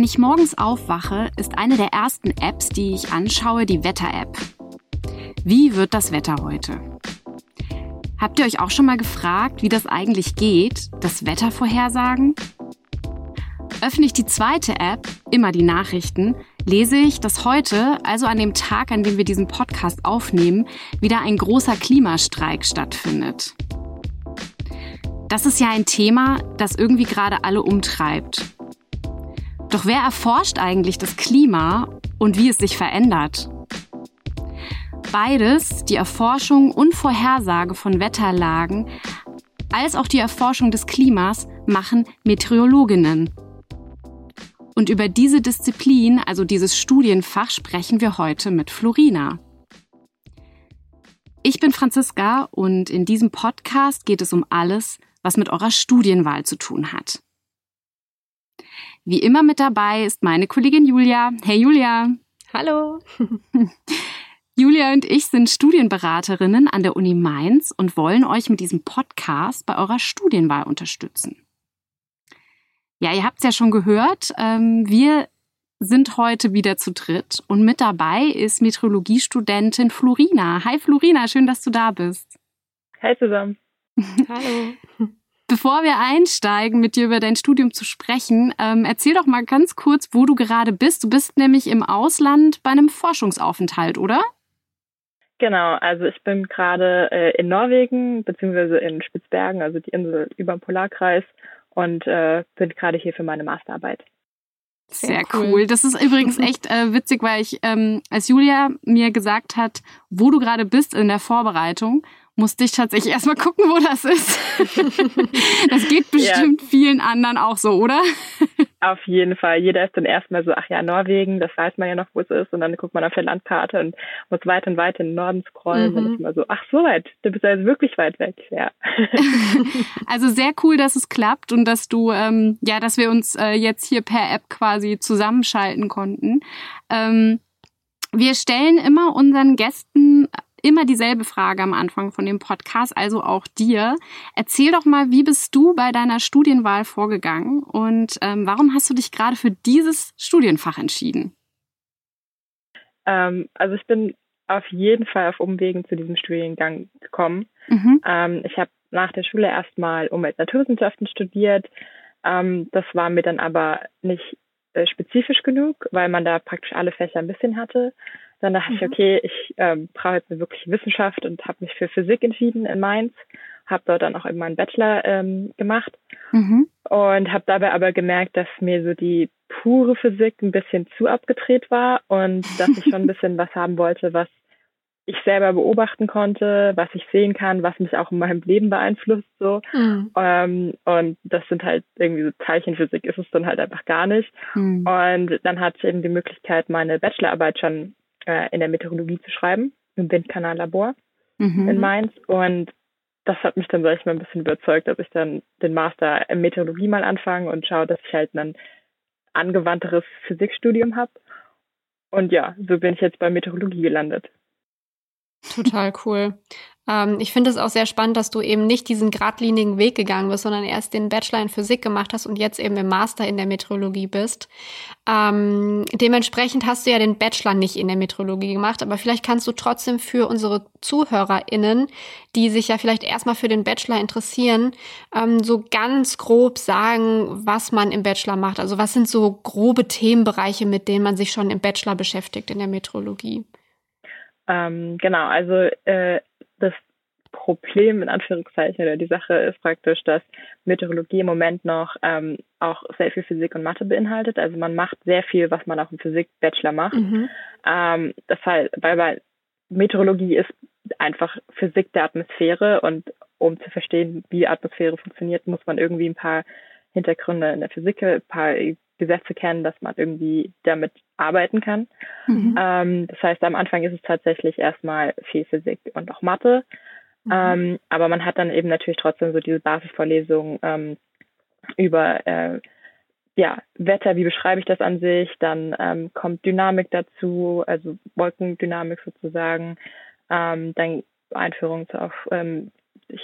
Wenn ich morgens aufwache, ist eine der ersten Apps, die ich anschaue, die Wetter-App. Wie wird das Wetter heute? Habt ihr euch auch schon mal gefragt, wie das eigentlich geht, das Wetter vorhersagen? Öffne ich die zweite App, immer die Nachrichten, lese ich, dass heute, also an dem Tag, an dem wir diesen Podcast aufnehmen, wieder ein großer Klimastreik stattfindet. Das ist ja ein Thema, das irgendwie gerade alle umtreibt. Doch wer erforscht eigentlich das Klima und wie es sich verändert? Beides, die Erforschung und Vorhersage von Wetterlagen, als auch die Erforschung des Klimas, machen Meteorologinnen. Und über diese Disziplin, also dieses Studienfach, sprechen wir heute mit Florina. Ich bin Franziska und in diesem Podcast geht es um alles, was mit eurer Studienwahl zu tun hat. Wie immer mit dabei ist meine Kollegin Julia. Hey Julia. Hallo. Julia und ich sind Studienberaterinnen an der Uni Mainz und wollen euch mit diesem Podcast bei eurer Studienwahl unterstützen. Ja, ihr habt es ja schon gehört. Ähm, wir sind heute wieder zu dritt und mit dabei ist Meteorologiestudentin Florina. Hi Florina, schön, dass du da bist. Hi zusammen. Hallo. Bevor wir einsteigen, mit dir über dein Studium zu sprechen, ähm, erzähl doch mal ganz kurz, wo du gerade bist. Du bist nämlich im Ausland bei einem Forschungsaufenthalt, oder? Genau, also ich bin gerade äh, in Norwegen, beziehungsweise in Spitzbergen, also die Insel über dem Polarkreis und äh, bin gerade hier für meine Masterarbeit. Sehr, Sehr cool. cool. Das ist übrigens echt äh, witzig, weil ich, ähm, als Julia mir gesagt hat, wo du gerade bist in der Vorbereitung, musste ich tatsächlich erstmal gucken, wo das ist. das geht bestimmt ja. vielen anderen auch so, oder? Auf jeden Fall. Jeder ist dann erstmal so, ach ja, Norwegen, das weiß man ja noch, wo es ist. Und dann guckt man auf der Landkarte und muss weit und weit in den Norden scrollen. Mhm. Und dann ist man so, ach so weit, du bist also wirklich weit weg. Ja. also sehr cool, dass es klappt und dass du, ähm, ja, dass wir uns äh, jetzt hier per App quasi zusammenschalten konnten. Ähm, wir stellen immer unseren Gästen immer dieselbe Frage am Anfang von dem Podcast, also auch dir. Erzähl doch mal, wie bist du bei deiner Studienwahl vorgegangen und ähm, warum hast du dich gerade für dieses Studienfach entschieden? Ähm, also ich bin auf jeden Fall auf Umwegen zu diesem Studiengang gekommen. Mhm. Ähm, ich habe nach der Schule erstmal Umwelt-Naturwissenschaften studiert. Ähm, das war mir dann aber nicht äh, spezifisch genug, weil man da praktisch alle Fächer ein bisschen hatte. Dann dachte mhm. ich, okay, ich ähm, brauche jetzt eine wirklich Wissenschaft und habe mich für Physik entschieden in Mainz. Habe dort dann auch eben meinen Bachelor ähm, gemacht mhm. und habe dabei aber gemerkt, dass mir so die pure Physik ein bisschen zu abgedreht war und dass ich schon ein bisschen was haben wollte, was ich selber beobachten konnte, was ich sehen kann, was mich auch in meinem Leben beeinflusst so. Mhm. Ähm, und das sind halt irgendwie so Teilchenphysik ist es dann halt einfach gar nicht. Mhm. Und dann hatte ich eben die Möglichkeit, meine Bachelorarbeit schon äh, in der Meteorologie zu schreiben, im Windkanallabor mhm. in Mainz. Und das hat mich dann, sag ich mal, ein bisschen überzeugt, dass ich dann den Master in Meteorologie mal anfange und schaue, dass ich halt ein angewandteres Physikstudium habe. Und ja, so bin ich jetzt bei Meteorologie gelandet. Total cool. Ähm, ich finde es auch sehr spannend, dass du eben nicht diesen geradlinigen Weg gegangen bist, sondern erst den Bachelor in Physik gemacht hast und jetzt eben im Master in der Meteorologie bist. Ähm, dementsprechend hast du ja den Bachelor nicht in der Meteorologie gemacht, aber vielleicht kannst du trotzdem für unsere ZuhörerInnen, die sich ja vielleicht erstmal für den Bachelor interessieren, ähm, so ganz grob sagen, was man im Bachelor macht. Also was sind so grobe Themenbereiche, mit denen man sich schon im Bachelor beschäftigt in der Meteorologie? Ähm, genau, also äh, das Problem in Anführungszeichen oder die Sache ist praktisch, dass Meteorologie im Moment noch ähm, auch sehr viel Physik und Mathe beinhaltet. Also man macht sehr viel, was man auch im Physik-Bachelor macht. Mhm. Ähm, das heißt, weil, weil Meteorologie ist einfach Physik der Atmosphäre und um zu verstehen, wie Atmosphäre funktioniert, muss man irgendwie ein paar Hintergründe in der Physik, ein paar Gesetze kennen, dass man irgendwie damit arbeiten kann. Mhm. Ähm, das heißt, am Anfang ist es tatsächlich erstmal viel Physik und auch Mathe. Mhm. Ähm, aber man hat dann eben natürlich trotzdem so diese Basisvorlesungen ähm, über äh, ja, Wetter, wie beschreibe ich das an sich? Dann ähm, kommt Dynamik dazu, also Wolkendynamik sozusagen. Ähm, dann Einführung zur ähm,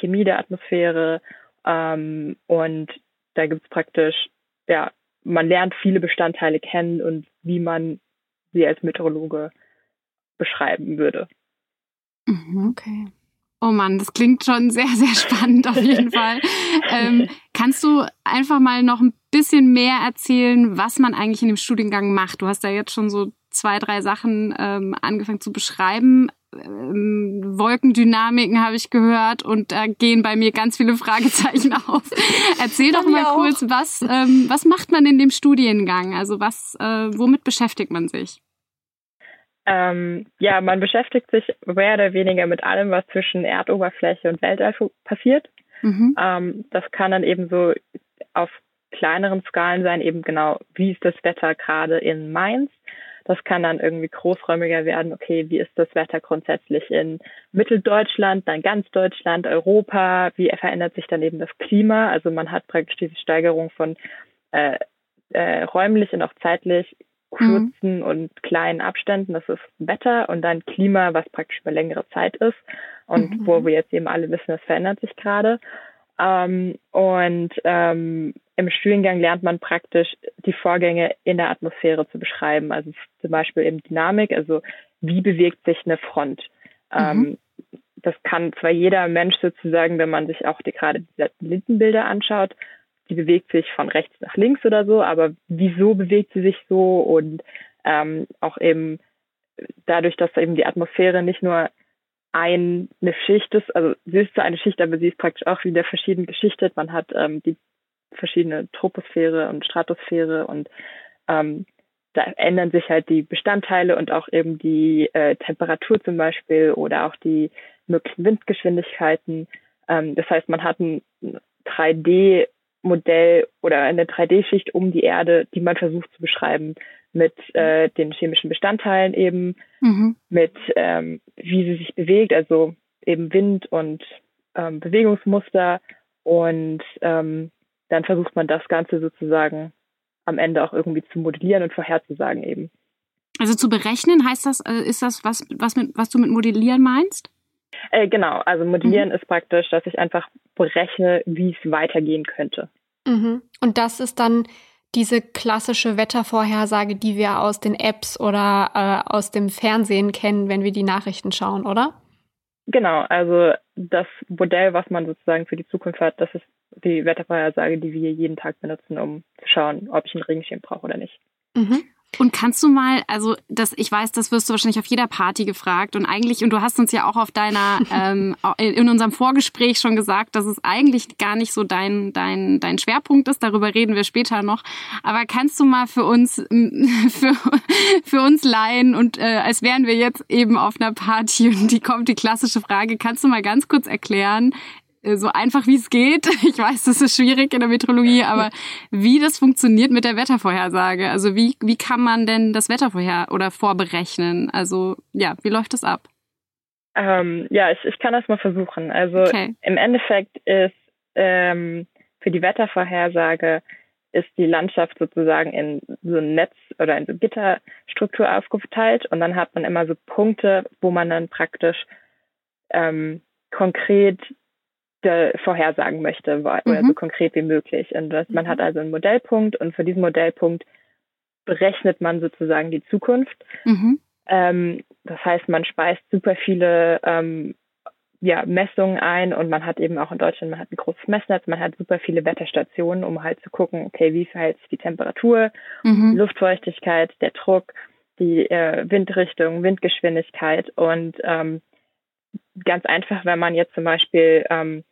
Chemie der Atmosphäre. Ähm, und da gibt es praktisch ja man lernt viele Bestandteile kennen und wie man sie als Meteorologe beschreiben würde. Mhm, okay. Oh Mann, das klingt schon sehr, sehr spannend auf jeden Fall. Ähm, kannst du einfach mal noch ein bisschen mehr erzählen, was man eigentlich in dem Studiengang macht? Du hast ja jetzt schon so zwei, drei Sachen ähm, angefangen zu beschreiben. Ähm, Wolkendynamiken habe ich gehört und da gehen bei mir ganz viele Fragezeichen auf. Erzähl doch mal kurz, was, ähm, was macht man in dem Studiengang? Also was, äh, womit beschäftigt man sich? Ähm, ja, man beschäftigt sich mehr oder weniger mit allem, was zwischen Erdoberfläche und Weltall passiert. Mhm. Ähm, das kann dann eben so auf kleineren Skalen sein, eben genau, wie ist das Wetter gerade in Mainz? Das kann dann irgendwie großräumiger werden. Okay, wie ist das Wetter grundsätzlich in Mitteldeutschland, dann ganz Deutschland, Europa? Wie verändert sich dann eben das Klima? Also man hat praktisch diese Steigerung von äh, äh, räumlich und auch zeitlich kurzen mhm. und kleinen Abständen. Das ist Wetter und dann Klima, was praktisch über längere Zeit ist und mhm. wo wir jetzt eben alle wissen, das verändert sich gerade. Ähm, und ähm, im Studiengang lernt man praktisch die Vorgänge in der Atmosphäre zu beschreiben. Also zum Beispiel eben Dynamik, also wie bewegt sich eine Front. Mhm. Ähm, das kann zwar jeder Mensch sozusagen, wenn man sich auch die, gerade die Satellitenbilder anschaut, die bewegt sich von rechts nach links oder so, aber wieso bewegt sie sich so und ähm, auch eben dadurch, dass eben die Atmosphäre nicht nur eine Schicht ist, also sie ist zwar eine Schicht, aber sie ist praktisch auch wieder verschieden geschichtet. Man hat ähm, die verschiedene Troposphäre und Stratosphäre und ähm, da ändern sich halt die Bestandteile und auch eben die äh, Temperatur zum Beispiel oder auch die möglichen Windgeschwindigkeiten. Ähm, das heißt, man hat ein 3D Modell oder eine 3D-Schicht um die Erde, die man versucht zu beschreiben mit äh, den chemischen Bestandteilen eben, mhm. mit ähm, wie sie sich bewegt, also eben Wind und ähm, Bewegungsmuster und ähm, dann versucht man das Ganze sozusagen am Ende auch irgendwie zu modellieren und vorherzusagen eben. Also zu berechnen heißt das, äh, ist das was, was, mit, was du mit modellieren meinst? Äh, genau, also modellieren mhm. ist praktisch, dass ich einfach berechne, wie es weitergehen könnte. Mhm. Und das ist dann diese klassische Wettervorhersage, die wir aus den Apps oder äh, aus dem Fernsehen kennen, wenn wir die Nachrichten schauen, oder? Genau, also das Modell, was man sozusagen für die Zukunft hat, das ist die Wettervorhersage, die wir jeden Tag benutzen, um zu schauen, ob ich einen Regenschirm brauche oder nicht. Mhm. Und kannst du mal, also das, ich weiß, das wirst du wahrscheinlich auf jeder Party gefragt. Und eigentlich, und du hast uns ja auch auf deiner, ähm, in unserem Vorgespräch schon gesagt, dass es eigentlich gar nicht so dein, dein, dein Schwerpunkt ist, darüber reden wir später noch. Aber kannst du mal für uns, für, für uns Laien und äh, als wären wir jetzt eben auf einer Party. Und die kommt die klassische Frage, kannst du mal ganz kurz erklären, so einfach wie es geht. Ich weiß, das ist schwierig in der Meteorologie, aber wie das funktioniert mit der Wettervorhersage. Also wie, wie kann man denn das Wetter vorher oder vorberechnen? Also ja, wie läuft das ab? Ähm, ja, ich, ich kann das mal versuchen. Also okay. im Endeffekt ist ähm, für die Wettervorhersage ist die Landschaft sozusagen in so ein Netz oder in so Gitterstruktur aufgeteilt und dann hat man immer so Punkte, wo man dann praktisch ähm, konkret vorhersagen möchte oder mhm. so konkret wie möglich. Und das, man hat mhm. also einen Modellpunkt und für diesen Modellpunkt berechnet man sozusagen die Zukunft. Mhm. Ähm, das heißt, man speist super viele ähm, ja, Messungen ein und man hat eben auch in Deutschland, man hat ein großes Messnetz, man hat super viele Wetterstationen, um halt zu gucken, okay, wie verhält sich die Temperatur, mhm. die Luftfeuchtigkeit, der Druck, die äh, Windrichtung, Windgeschwindigkeit und ähm, ganz einfach, wenn man jetzt zum Beispiel ähm,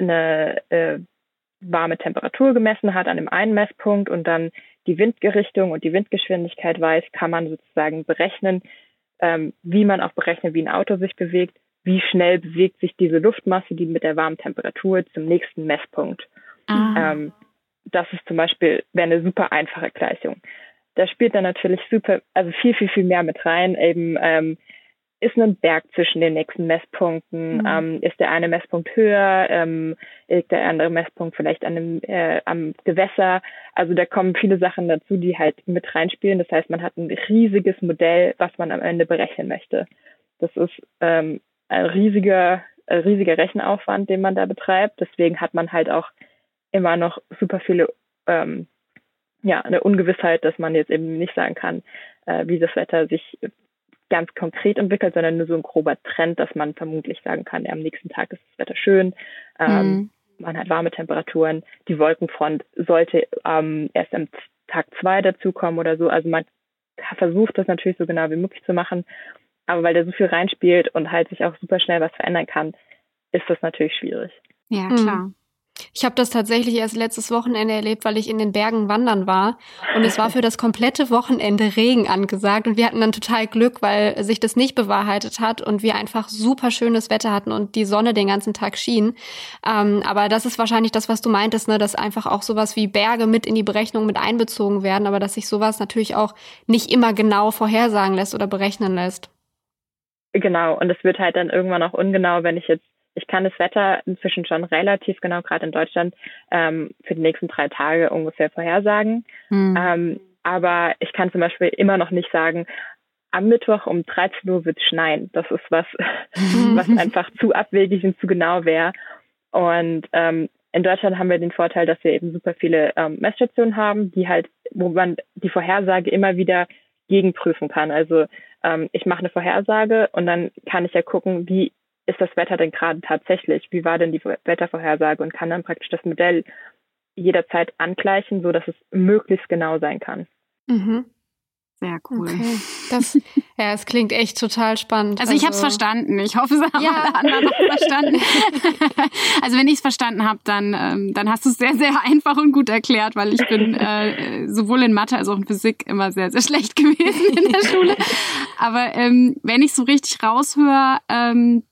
eine äh, warme Temperatur gemessen hat an dem einen Messpunkt und dann die Windgerichtung und die Windgeschwindigkeit weiß, kann man sozusagen berechnen, ähm, wie man auch berechnet, wie ein Auto sich bewegt, wie schnell bewegt sich diese Luftmasse, die mit der warmen Temperatur zum nächsten Messpunkt. Ah. Ähm, das ist zum Beispiel, wäre eine super einfache Gleichung. Da spielt dann natürlich super, also viel, viel, viel mehr mit rein, eben ähm, ist ein Berg zwischen den nächsten Messpunkten? Mhm. Ähm, ist der eine Messpunkt höher? Ähm, ist der andere Messpunkt vielleicht an dem, äh, am Gewässer? Also da kommen viele Sachen dazu, die halt mit reinspielen. Das heißt, man hat ein riesiges Modell, was man am Ende berechnen möchte. Das ist ähm, ein riesiger, ein riesiger Rechenaufwand, den man da betreibt. Deswegen hat man halt auch immer noch super viele ähm, ja, eine Ungewissheit, dass man jetzt eben nicht sagen kann, äh, wie das Wetter sich ganz konkret entwickelt, sondern nur so ein grober Trend, dass man vermutlich sagen kann, ja, am nächsten Tag ist das Wetter schön, ähm, mhm. man hat warme Temperaturen, die Wolkenfront sollte ähm, erst am Tag zwei dazukommen oder so. Also man versucht das natürlich so genau wie möglich zu machen, aber weil da so viel reinspielt und halt sich auch super schnell was verändern kann, ist das natürlich schwierig. Ja, klar. Mhm. Ich habe das tatsächlich erst letztes Wochenende erlebt, weil ich in den Bergen wandern war. Und es war für das komplette Wochenende Regen angesagt. Und wir hatten dann total Glück, weil sich das nicht bewahrheitet hat und wir einfach super schönes Wetter hatten und die Sonne den ganzen Tag schien. Ähm, aber das ist wahrscheinlich das, was du meintest, ne, dass einfach auch sowas wie Berge mit in die Berechnung mit einbezogen werden, aber dass sich sowas natürlich auch nicht immer genau vorhersagen lässt oder berechnen lässt. Genau, und es wird halt dann irgendwann auch ungenau, wenn ich jetzt ich kann das Wetter inzwischen schon relativ genau, gerade in Deutschland, ähm, für die nächsten drei Tage ungefähr vorhersagen. Mhm. Ähm, aber ich kann zum Beispiel immer noch nicht sagen, am Mittwoch um 13 Uhr wird es schneien. Das ist was, was einfach zu abwegig und zu genau wäre. Und ähm, in Deutschland haben wir den Vorteil, dass wir eben super viele ähm, Messstationen haben, die halt, wo man die Vorhersage immer wieder gegenprüfen kann. Also ähm, ich mache eine Vorhersage und dann kann ich ja gucken, wie ist das Wetter denn gerade tatsächlich? Wie war denn die Wettervorhersage? Und kann dann praktisch das Modell jederzeit angleichen, so dass es möglichst genau sein kann. Mhm. Sehr cool. Okay. Das, ja, es klingt echt total spannend. Also, also ich habe es verstanden. Ich hoffe, es haben ja. alle anderen auch verstanden. also wenn ich es verstanden habe, dann, ähm, dann hast du es sehr, sehr einfach und gut erklärt, weil ich bin äh, sowohl in Mathe als auch in Physik immer sehr, sehr schlecht gewesen in der Schule. Aber ähm, wenn ich so richtig raushöre, ähm,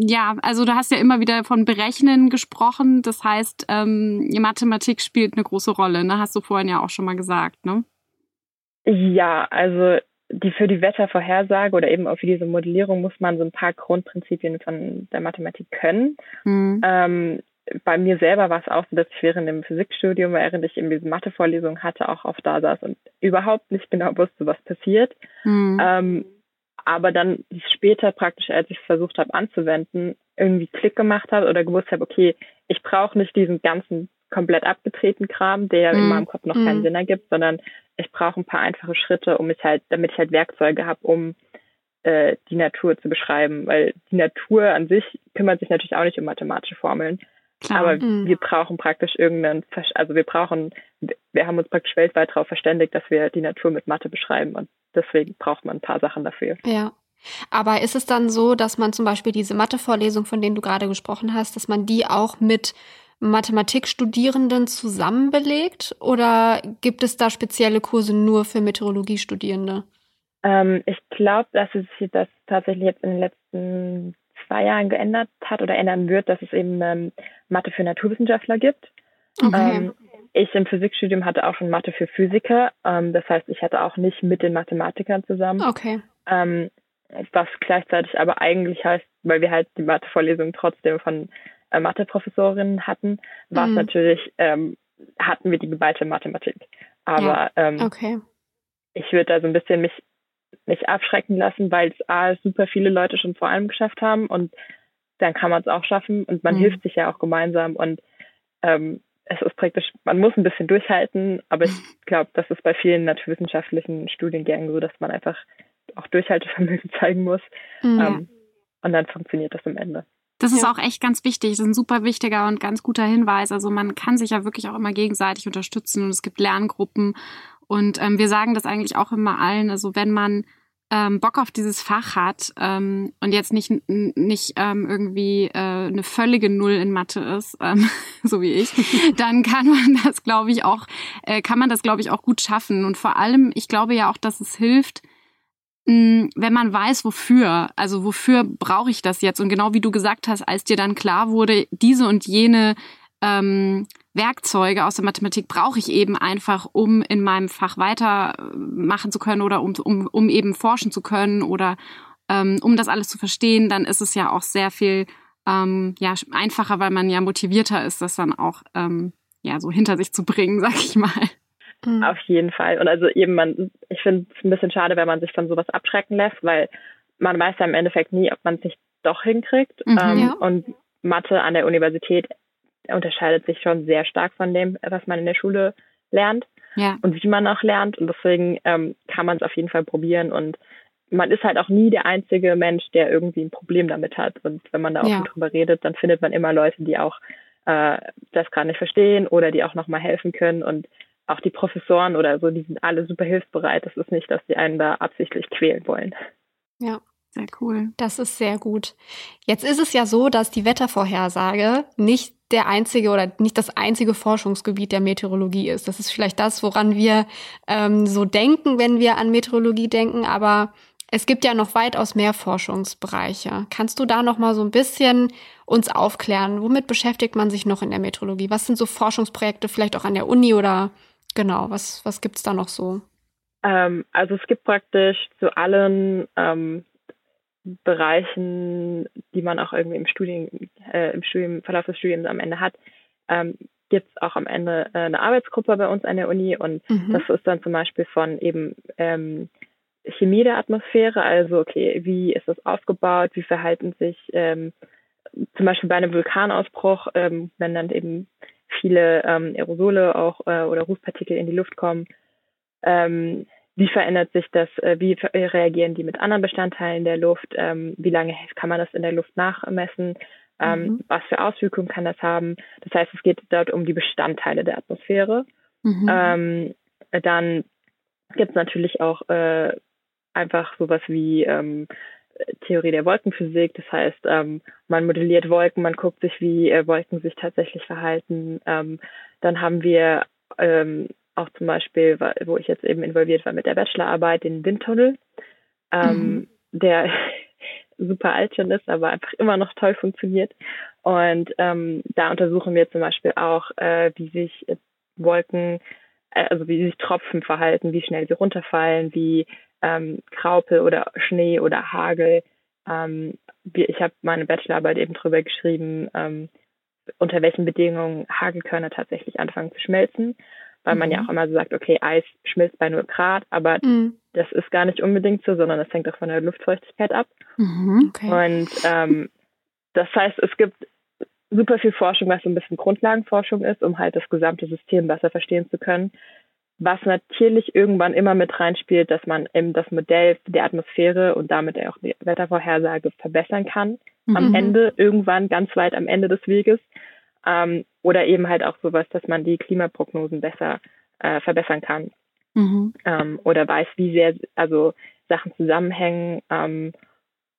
ja, also du hast ja immer wieder von Berechnen gesprochen. Das heißt, ähm, Mathematik spielt eine große Rolle, ne? Hast du vorhin ja auch schon mal gesagt, ne? Ja, also die für die Wettervorhersage oder eben auch für diese Modellierung muss man so ein paar Grundprinzipien von der Mathematik können. Mhm. Ähm, bei mir selber war es auch so, dass ich während dem Physikstudium, während ich eben diese Mathevorlesung hatte, auch oft da saß und überhaupt nicht genau wusste, was passiert. Mhm. Ähm, aber dann später praktisch, als ich es versucht habe anzuwenden, irgendwie Klick gemacht hat oder gewusst habe, okay, ich brauche nicht diesen ganzen komplett abgetretenen Kram, der mm. in meinem Kopf noch mm. keinen mhm. Sinn ergibt, sondern ich brauche ein paar einfache Schritte, um mich halt, damit ich halt Werkzeuge habe, um äh, die Natur zu beschreiben, weil die Natur an sich kümmert sich natürlich auch nicht um mathematische Formeln, Klar. aber mm. wir brauchen praktisch irgendeinen, also wir brauchen, wir haben uns praktisch weltweit darauf verständigt, dass wir die Natur mit Mathe beschreiben und deswegen braucht man ein paar Sachen dafür. Ja. Aber ist es dann so, dass man zum Beispiel diese Mathe-Vorlesung, von denen du gerade gesprochen hast, dass man die auch mit Mathematikstudierenden zusammen belegt? Oder gibt es da spezielle Kurse nur für Meteorologiestudierende? Ähm, ich glaube, dass es sich das tatsächlich jetzt in den letzten zwei Jahren geändert hat oder ändern wird, dass es eben ähm, Mathe für Naturwissenschaftler gibt. Okay. Ähm, ich im Physikstudium hatte auch schon Mathe für Physiker. Ähm, das heißt, ich hatte auch nicht mit den Mathematikern zusammen. Okay. Ähm, was gleichzeitig aber eigentlich heißt, weil wir halt die Mathevorlesung trotzdem von äh, Matheprofessorinnen hatten, war es mhm. natürlich, ähm, hatten wir die geballte Mathematik. Aber ja. ähm, okay. ich würde da so ein bisschen mich nicht abschrecken lassen, weil es A, super viele Leute schon vor allem geschafft haben und dann kann man es auch schaffen und man mhm. hilft sich ja auch gemeinsam und ähm, es ist praktisch, man muss ein bisschen durchhalten, aber ich glaube, das ist bei vielen naturwissenschaftlichen Studiengängen so, dass man einfach auch Durchhaltevermögen zeigen muss. Mhm. Ähm, und dann funktioniert das am Ende. Das ist ja. auch echt ganz wichtig. Das ist ein super wichtiger und ganz guter Hinweis. Also man kann sich ja wirklich auch immer gegenseitig unterstützen und es gibt Lerngruppen. Und ähm, wir sagen das eigentlich auch immer allen. Also wenn man ähm, Bock auf dieses Fach hat ähm, und jetzt nicht, nicht ähm, irgendwie äh, eine völlige Null in Mathe ist, ähm, so wie ich, dann kann man das, glaube ich, auch, äh, kann man das, glaube ich, auch gut schaffen. Und vor allem, ich glaube ja auch, dass es hilft, mh, wenn man weiß, wofür, also wofür brauche ich das jetzt? Und genau wie du gesagt hast, als dir dann klar wurde, diese und jene ähm, Werkzeuge aus der Mathematik brauche ich eben einfach, um in meinem Fach weitermachen zu können oder um, um, um eben forschen zu können oder ähm, um das alles zu verstehen, dann ist es ja auch sehr viel ähm, ja, einfacher, weil man ja motivierter ist, das dann auch ähm, ja so hinter sich zu bringen, sag ich mal. Mhm. Auf jeden Fall. Und also eben man, ich finde es ein bisschen schade, wenn man sich von sowas abschrecken lässt, weil man weiß ja im Endeffekt nie, ob man es nicht doch hinkriegt. Mhm, ähm, ja. Und Mathe an der Universität unterscheidet sich schon sehr stark von dem, was man in der Schule lernt. ja. und wie man auch lernt. Und deswegen ähm, kann man es auf jeden Fall probieren. Und man ist halt auch nie der einzige Mensch, der irgendwie ein Problem damit hat. Und wenn man da auch ja. drüber redet, dann findet man immer Leute, die auch äh, das gerade nicht verstehen oder die auch nochmal helfen können. Und auch die Professoren oder so, die sind alle super hilfsbereit. Das ist nicht, dass die einen da absichtlich quälen wollen. Ja, sehr cool. Das ist sehr gut. Jetzt ist es ja so, dass die Wettervorhersage nicht der einzige oder nicht das einzige Forschungsgebiet der Meteorologie ist. Das ist vielleicht das, woran wir ähm, so denken, wenn wir an Meteorologie denken, aber es gibt ja noch weitaus mehr Forschungsbereiche. Kannst du da noch mal so ein bisschen uns aufklären? Womit beschäftigt man sich noch in der Meteorologie? Was sind so Forschungsprojekte vielleicht auch an der Uni oder genau, was, was gibt's da noch so? Ähm, also es gibt praktisch zu allen ähm, Bereichen, die man auch irgendwie im Studien, äh, im Studium, Verlauf des Studiums am Ende hat, ähm, gibt es auch am Ende äh, eine Arbeitsgruppe bei uns an der Uni und mhm. das ist dann zum Beispiel von eben ähm, Chemie der Atmosphäre, also okay, wie ist das aufgebaut, wie verhalten sich ähm, zum Beispiel bei einem Vulkanausbruch, ähm, wenn dann eben viele ähm, Aerosole auch äh, oder Rußpartikel in die Luft kommen, ähm, wie verändert sich das, äh, wie reagieren die mit anderen Bestandteilen der Luft, ähm, wie lange kann man das in der Luft nachmessen, ähm, mhm. was für Auswirkungen kann das haben. Das heißt, es geht dort um die Bestandteile der Atmosphäre. Mhm. Ähm, dann gibt es natürlich auch äh, einfach sowas wie ähm, Theorie der Wolkenphysik. Das heißt, ähm, man modelliert Wolken, man guckt sich, wie äh, Wolken sich tatsächlich verhalten. Dann haben wir auch zum Beispiel, wo ich jetzt eben involviert war mit der Bachelorarbeit, den Windtunnel, ähm, mhm. der super alt schon ist, aber einfach immer noch toll funktioniert. Und ähm, da untersuchen wir zum Beispiel auch, äh, wie sich Wolken, äh, also wie sich Tropfen verhalten, wie schnell sie runterfallen, wie ähm, Graupel oder Schnee oder Hagel. Ähm, ich habe meine Bachelorarbeit eben drüber geschrieben, ähm, unter welchen Bedingungen Hagelkörner tatsächlich anfangen zu schmelzen weil man ja mhm. auch immer so sagt, okay, Eis schmilzt bei 0 Grad, aber mhm. das ist gar nicht unbedingt so, sondern das hängt auch von der Luftfeuchtigkeit ab. Mhm, okay. Und ähm, das heißt, es gibt super viel Forschung, was so ein bisschen Grundlagenforschung ist, um halt das gesamte System besser verstehen zu können. Was natürlich irgendwann immer mit reinspielt, dass man eben das Modell der Atmosphäre und damit auch die Wettervorhersage verbessern kann. Mhm. Am Ende, irgendwann, ganz weit am Ende des Weges. Ähm, oder eben halt auch sowas, dass man die Klimaprognosen besser äh, verbessern kann. Mhm. Ähm, oder weiß, wie sehr also Sachen zusammenhängen, ähm,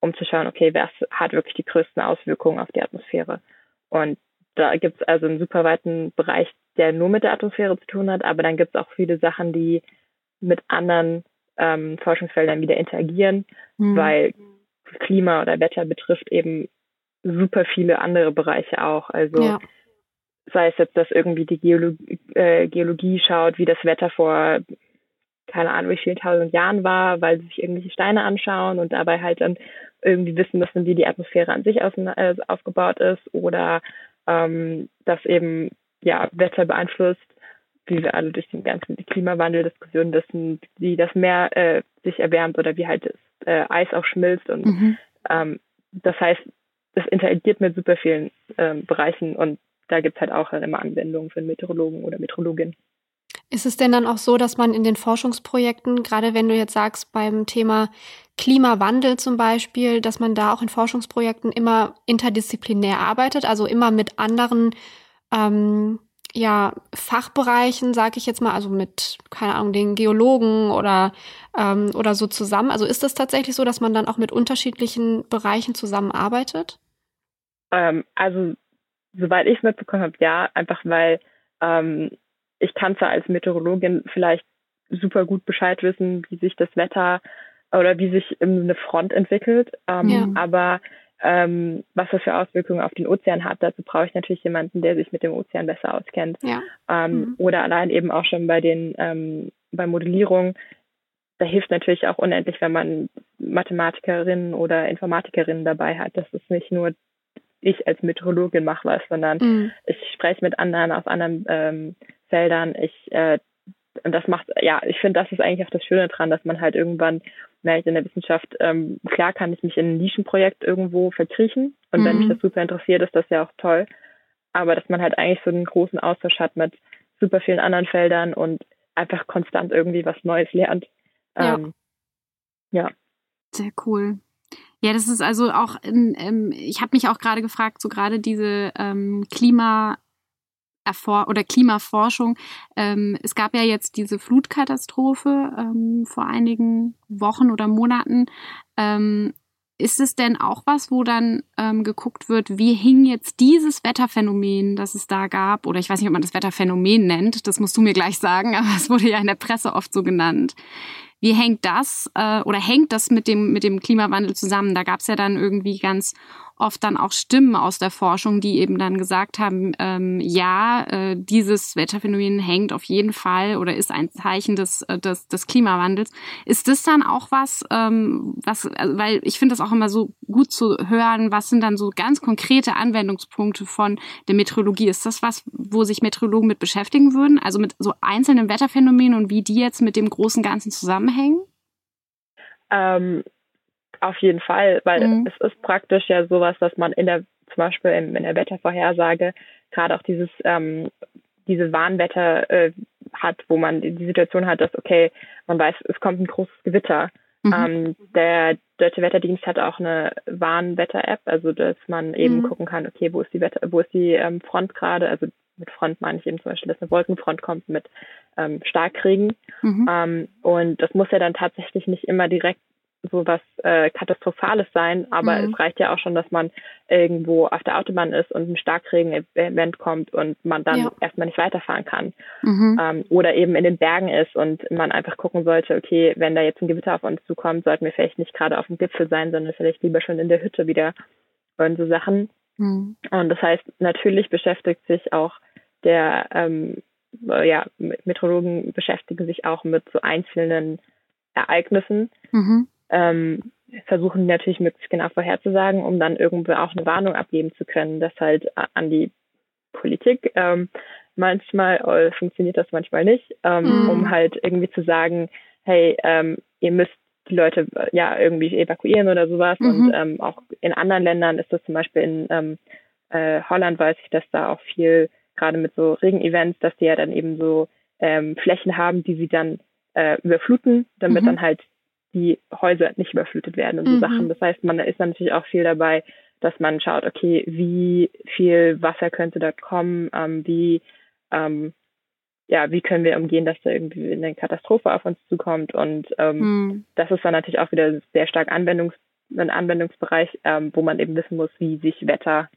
um zu schauen, okay, wer hat wirklich die größten Auswirkungen auf die Atmosphäre. Und da gibt es also einen super weiten Bereich, der nur mit der Atmosphäre zu tun hat, aber dann gibt es auch viele Sachen, die mit anderen ähm, Forschungsfeldern wieder interagieren, mhm. weil Klima oder Wetter betrifft eben super viele andere Bereiche auch. Also ja sei es jetzt, dass irgendwie die Geologie, äh, Geologie schaut, wie das Wetter vor keine Ahnung, wie vielen tausend Jahren war, weil sie sich irgendwelche Steine anschauen und dabei halt dann irgendwie wissen müssen, wie die Atmosphäre an sich aus, äh, aufgebaut ist oder ähm, dass eben ja Wetter beeinflusst, wie wir alle durch den ganzen Klimawandel-Diskussionen wissen, wie das Meer äh, sich erwärmt oder wie halt das äh, Eis auch schmilzt und mhm. ähm, das heißt, es interagiert mit super vielen ähm, Bereichen und da gibt es halt auch immer Anwendungen für einen Meteorologen oder Meteorologin. Ist es denn dann auch so, dass man in den Forschungsprojekten, gerade wenn du jetzt sagst, beim Thema Klimawandel zum Beispiel, dass man da auch in Forschungsprojekten immer interdisziplinär arbeitet, also immer mit anderen ähm, ja, Fachbereichen, sage ich jetzt mal, also mit, keine Ahnung, den Geologen oder, ähm, oder so zusammen? Also ist es tatsächlich so, dass man dann auch mit unterschiedlichen Bereichen zusammenarbeitet? Ähm, also soweit ich es mitbekommen habe, ja, einfach weil ähm, ich kann zwar als Meteorologin vielleicht super gut Bescheid wissen, wie sich das Wetter oder wie sich eine Front entwickelt, ähm, ja. aber ähm, was das für Auswirkungen auf den Ozean hat, dazu brauche ich natürlich jemanden, der sich mit dem Ozean besser auskennt. Ja. Ähm, mhm. Oder allein eben auch schon bei den ähm, bei Modellierung, da hilft natürlich auch unendlich, wenn man Mathematikerinnen oder Informatikerinnen dabei hat. Das ist nicht nur ich als Meteorologin mache was, sondern mhm. ich spreche mit anderen aus anderen ähm, Feldern. Ich äh, und das macht, ja, ich finde, das ist eigentlich auch das Schöne dran, dass man halt irgendwann merkt in der Wissenschaft, ähm, klar kann ich mich in ein Nischenprojekt irgendwo verkriechen und mhm. wenn mich mhm. das super interessiert, ist das ja auch toll. Aber dass man halt eigentlich so einen großen Austausch hat mit super vielen anderen Feldern und einfach konstant irgendwie was Neues lernt. Ähm, ja. ja. Sehr cool. Ja, das ist also auch, ähm, ich habe mich auch gerade gefragt, so gerade diese ähm, Klima oder Klimaforschung. Ähm, es gab ja jetzt diese Flutkatastrophe ähm, vor einigen Wochen oder Monaten. Ähm, ist es denn auch was, wo dann ähm, geguckt wird, wie hing jetzt dieses Wetterphänomen, das es da gab, oder ich weiß nicht, ob man das Wetterphänomen nennt, das musst du mir gleich sagen, aber es wurde ja in der Presse oft so genannt. Wie hängt das äh, oder hängt das mit dem, mit dem Klimawandel zusammen? Da gab es ja dann irgendwie ganz oft dann auch Stimmen aus der Forschung, die eben dann gesagt haben, ähm, ja, äh, dieses Wetterphänomen hängt auf jeden Fall oder ist ein Zeichen des, äh, des, des Klimawandels. Ist das dann auch was, ähm, was, also, weil ich finde das auch immer so gut zu hören, was sind dann so ganz konkrete Anwendungspunkte von der Meteorologie? Ist das was, wo sich Meteorologen mit beschäftigen würden? Also mit so einzelnen Wetterphänomenen und wie die jetzt mit dem großen Ganzen zusammenhängen? Ähm, auf jeden Fall, weil mhm. es ist praktisch ja sowas, dass man in der, zum Beispiel in, in der Wettervorhersage gerade auch dieses, ähm, diese Warnwetter äh, hat, wo man die Situation hat, dass, okay, man weiß, es kommt ein großes Gewitter. Mhm. Ähm, der Deutsche Wetterdienst hat auch eine Warnwetter-App, also dass man eben mhm. gucken kann, okay, wo ist die Wetter, wo ist die ähm, Front gerade, also mit Front meine ich eben zum Beispiel, dass eine Wolkenfront kommt mit ähm, Starkregen. Mhm. Ähm, und das muss ja dann tatsächlich nicht immer direkt so was äh, Katastrophales sein, aber mhm. es reicht ja auch schon, dass man irgendwo auf der Autobahn ist und ein Starkregen-Event kommt und man dann ja. erstmal nicht weiterfahren kann. Mhm. Ähm, oder eben in den Bergen ist und man einfach gucken sollte, okay, wenn da jetzt ein Gewitter auf uns zukommt, sollten wir vielleicht nicht gerade auf dem Gipfel sein, sondern vielleicht lieber schon in der Hütte wieder und so Sachen. Mhm. Und das heißt, natürlich beschäftigt sich auch der ähm, ja, Meteorologen beschäftigen sich auch mit so einzelnen Ereignissen. Mhm ähm, versuchen natürlich möglichst genau vorherzusagen, um dann irgendwo auch eine Warnung abgeben zu können, dass halt an die Politik ähm, manchmal äh, funktioniert das manchmal nicht, ähm, mm. um halt irgendwie zu sagen, hey, ähm, ihr müsst die Leute äh, ja irgendwie evakuieren oder sowas. Mhm. Und ähm, auch in anderen Ländern ist das zum Beispiel in ähm, äh, Holland weiß ich, dass da auch viel gerade mit so Regenevents, dass die ja dann eben so ähm, Flächen haben, die sie dann äh, überfluten, damit mhm. dann halt die Häuser nicht überflutet werden und so mhm. Sachen. Das heißt, man ist natürlich auch viel dabei, dass man schaut, okay, wie viel Wasser könnte dort kommen, ähm, wie ähm, ja, wie können wir umgehen, dass da irgendwie eine Katastrophe auf uns zukommt und ähm, mhm. das ist dann natürlich auch wieder sehr stark Anwendungs ein Anwendungsbereich, ähm, wo man eben wissen muss, wie sich Wetter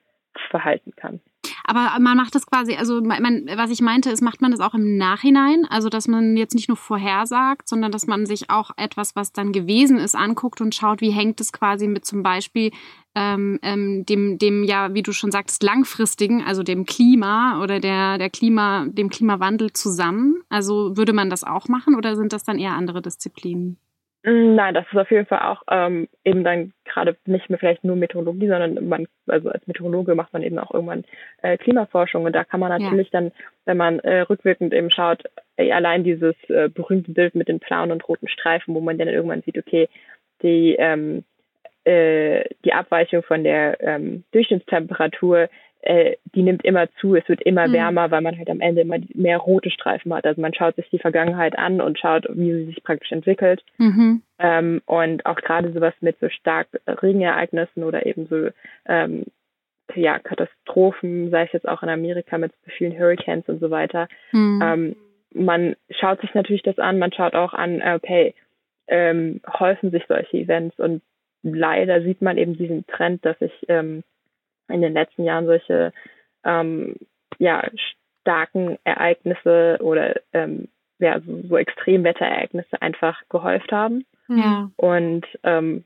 verhalten kann. Aber man macht das quasi, also man, was ich meinte, ist, macht man das auch im Nachhinein, also dass man jetzt nicht nur vorhersagt, sondern dass man sich auch etwas, was dann gewesen ist, anguckt und schaut, wie hängt es quasi mit zum Beispiel ähm, ähm, dem, dem ja, wie du schon sagtest, langfristigen, also dem Klima oder der, der Klima, dem Klimawandel zusammen. Also würde man das auch machen oder sind das dann eher andere Disziplinen? Nein, das ist auf jeden Fall auch ähm, eben dann gerade nicht mehr vielleicht nur Meteorologie, sondern man, also als Meteorologe macht man eben auch irgendwann äh, Klimaforschung und da kann man natürlich ja. dann, wenn man äh, rückwirkend eben schaut, ey, allein dieses äh, berühmte Bild mit den blauen und roten Streifen, wo man dann irgendwann sieht, okay, die ähm, äh, die Abweichung von der ähm, Durchschnittstemperatur äh, die nimmt immer zu, es wird immer mhm. wärmer, weil man halt am Ende immer mehr rote Streifen hat. Also man schaut sich die Vergangenheit an und schaut, wie sie sich praktisch entwickelt. Mhm. Ähm, und auch gerade sowas mit so stark Regenereignissen oder eben so ähm, ja, Katastrophen, sei es jetzt auch in Amerika mit vielen Hurricanes und so weiter. Mhm. Ähm, man schaut sich natürlich das an, man schaut auch an, okay, ähm, häufen sich solche Events und leider sieht man eben diesen Trend, dass sich ähm, in den letzten Jahren solche ähm, ja, starken Ereignisse oder ähm, ja, so, so Extremwetterereignisse einfach gehäuft haben. Ja. Und ähm,